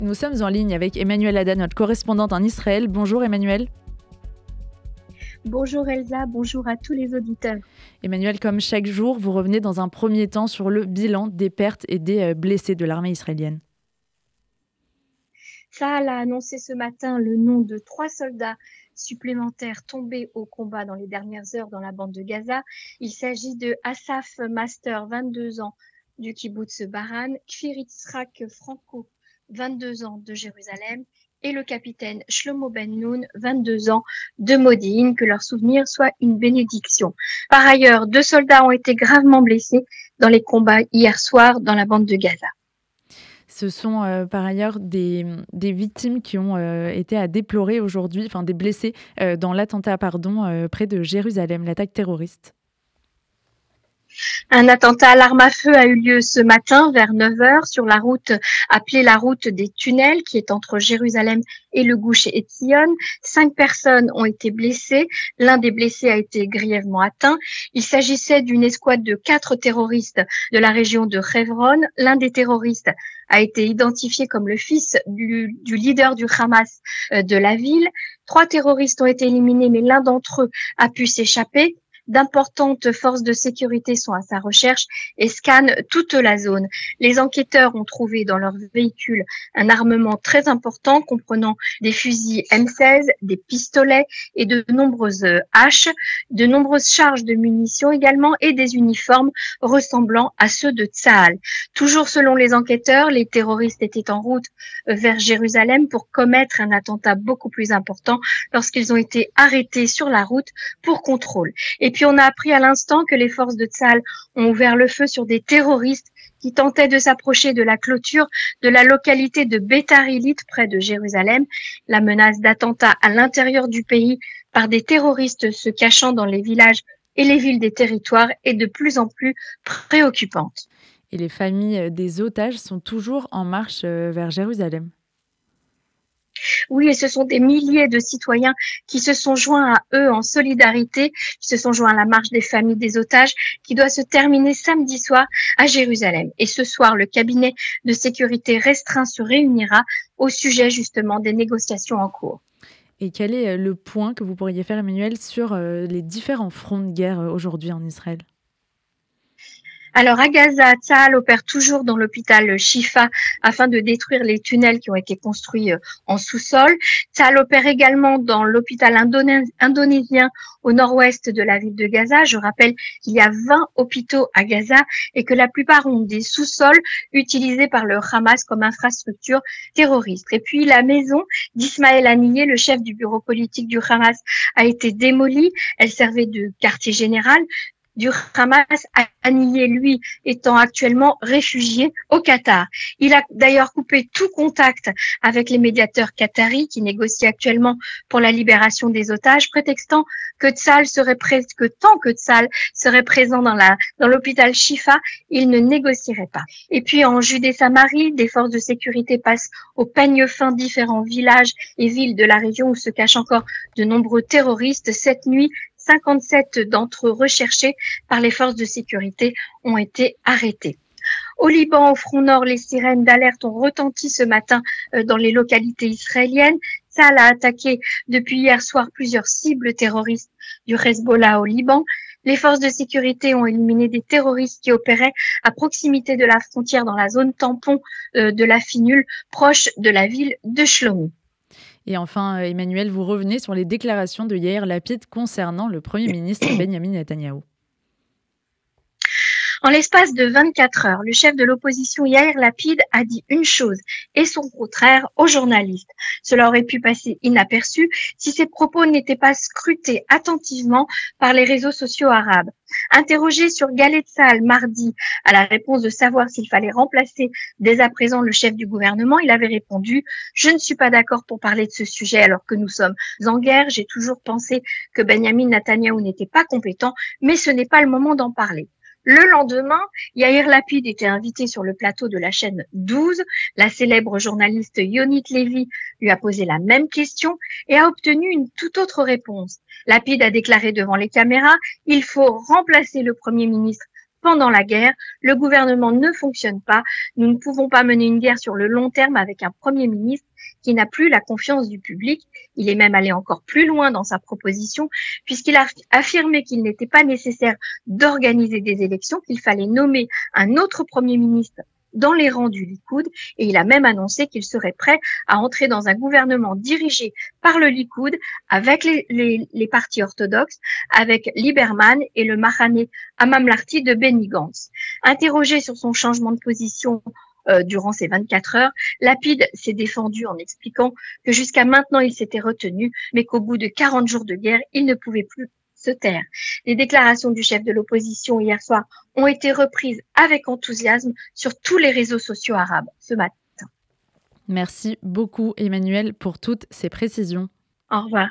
Nous sommes en ligne avec Emmanuel Ada, notre correspondante en Israël. Bonjour Emmanuel. Bonjour Elsa, bonjour à tous les auditeurs. Emmanuel, comme chaque jour, vous revenez dans un premier temps sur le bilan des pertes et des euh, blessés de l'armée israélienne. Saal a annoncé ce matin le nom de trois soldats supplémentaires tombés au combat dans les dernières heures dans la bande de Gaza. Il s'agit de Asaf Master, 22 ans, du kibbutz Baran, Kfir Franco, 22 ans, de Jérusalem, et le capitaine Shlomo Ben Noun, 22 ans, de Modine, que leur souvenir soit une bénédiction. Par ailleurs, deux soldats ont été gravement blessés dans les combats hier soir dans la bande de Gaza. Ce sont euh, par ailleurs des, victimes qui ont euh, été à déplorer aujourd'hui, enfin des blessés euh, dans l'attentat pardon près de Jérusalem, l'attaque terroriste. Un attentat à l'arme à feu a eu lieu ce matin vers 9 heures sur la route appelée la route des tunnels qui est entre Jérusalem et le Gouche et Sion. Cinq personnes ont été blessées. L'un des blessés a été grièvement atteint. Il s'agissait d'une escouade de quatre terroristes de la région de Hebron. L'un des terroristes a été identifié comme le fils du, du leader du Hamas euh, de la ville. Trois terroristes ont été éliminés, mais l'un d'entre eux a pu s'échapper d'importantes forces de sécurité sont à sa recherche et scannent toute la zone. Les enquêteurs ont trouvé dans leur véhicule un armement très important comprenant des fusils M16, des pistolets et de nombreuses haches, de nombreuses charges de munitions également et des uniformes ressemblant à ceux de Tsahal. Toujours selon les enquêteurs, les terroristes étaient en route vers Jérusalem pour commettre un attentat beaucoup plus important lorsqu'ils ont été arrêtés sur la route pour contrôle. Et puis on a appris à l'instant que les forces de Tsal ont ouvert le feu sur des terroristes qui tentaient de s'approcher de la clôture de la localité de Betarilit près de Jérusalem. La menace d'attentats à l'intérieur du pays par des terroristes se cachant dans les villages et les villes des territoires est de plus en plus préoccupante. Et les familles des otages sont toujours en marche euh, vers Jérusalem. Oui, et ce sont des milliers de citoyens qui se sont joints à eux en solidarité, qui se sont joints à la marche des familles des otages, qui doit se terminer samedi soir à Jérusalem. Et ce soir, le cabinet de sécurité restreint se réunira au sujet justement des négociations en cours. Et quel est le point que vous pourriez faire, Emmanuel, sur euh, les différents fronts de guerre euh, aujourd'hui en Israël? Alors à Gaza, Tzal opère toujours dans l'hôpital Shifa afin de détruire les tunnels qui ont été construits euh, en sous-sol. Tzal opère également dans l'hôpital indonésien au nord-ouest de la ville de Gaza. Je rappelle qu'il y a 20 hôpitaux à Gaza et que la plupart ont des sous-sols utilisés par le Hamas comme infrastructure terroriste. Et puis la maison d'Ismaël Haniyeh, le chef du bureau politique du Hamas, a été démolie. Elle servait de quartier général du Hamas, Anillé, lui, étant actuellement réfugié au Qatar. Il a d'ailleurs coupé tout contact avec les médiateurs qataris qui négocient actuellement pour la libération des otages, prétextant que serait presque tant que Tzal serait présent dans dans l'hôpital Shifa, il ne négocierait pas. Et puis en Judée-Samarie, des forces de sécurité passent au peigne fin différents villages et villes de la région où se cachent encore de nombreux terroristes. Cette nuit, 57 d'entre eux recherchés par les forces de sécurité ont été arrêtés. Au Liban, au front nord, les sirènes d'alerte ont retenti ce matin euh, dans les localités israéliennes. Saal a attaqué depuis hier soir plusieurs cibles terroristes du Hezbollah au Liban. Les forces de sécurité ont éliminé des terroristes qui opéraient à proximité de la frontière dans la zone tampon euh, de la Finule, proche de la ville de Shlomi. Et enfin, euh, Emmanuel, vous revenez sur les déclarations de Yair Lapid concernant le Premier ministre Benjamin Netanyahu. En l'espace de 24 heures, le chef de l'opposition Yair Lapid a dit une chose et son contraire aux journalistes. Cela aurait pu passer inaperçu si ses propos n'étaient pas scrutés attentivement par les réseaux sociaux arabes. Interrogé sur Galet Sal mardi à la réponse de savoir s'il fallait remplacer dès à présent le chef du gouvernement, il avait répondu Je ne suis pas d'accord pour parler de ce sujet alors que nous sommes en guerre. J'ai toujours pensé que Benjamin Netanyahu n'était pas compétent, mais ce n'est pas le moment d'en parler. Le lendemain, Yair Lapid était invité sur le plateau de la chaîne 12. La célèbre journaliste Yonit Levy lui a posé la même question et a obtenu une toute autre réponse. Lapid a déclaré devant les caméras, il faut remplacer le premier ministre pendant la guerre. Le gouvernement ne fonctionne pas. Nous ne pouvons pas mener une guerre sur le long terme avec un Premier ministre qui n'a plus la confiance du public. Il est même allé encore plus loin dans sa proposition, puisqu'il a affirmé qu'il n'était pas nécessaire d'organiser des élections, qu'il fallait nommer un autre Premier ministre dans les rangs du Likoud et il a même annoncé qu'il serait prêt à entrer dans un gouvernement dirigé par le Likoud avec les, partis orthodoxes, avec Lieberman et le Mahane Amamlarti de Benny. Interrogé sur son changement de position euh, durant ces 24 heures, Lapide s'est défendu en expliquant que jusqu'à maintenant il s'était retenu, mais qu'au bout de 40 jours de guerre, il ne pouvait plus se taire. Les déclarations du chef de l'opposition hier soir ont été reprises avec enthousiasme sur tous les réseaux sociaux arabes ce matin. Merci beaucoup Emmanuel pour toutes ces précisions. Au revoir.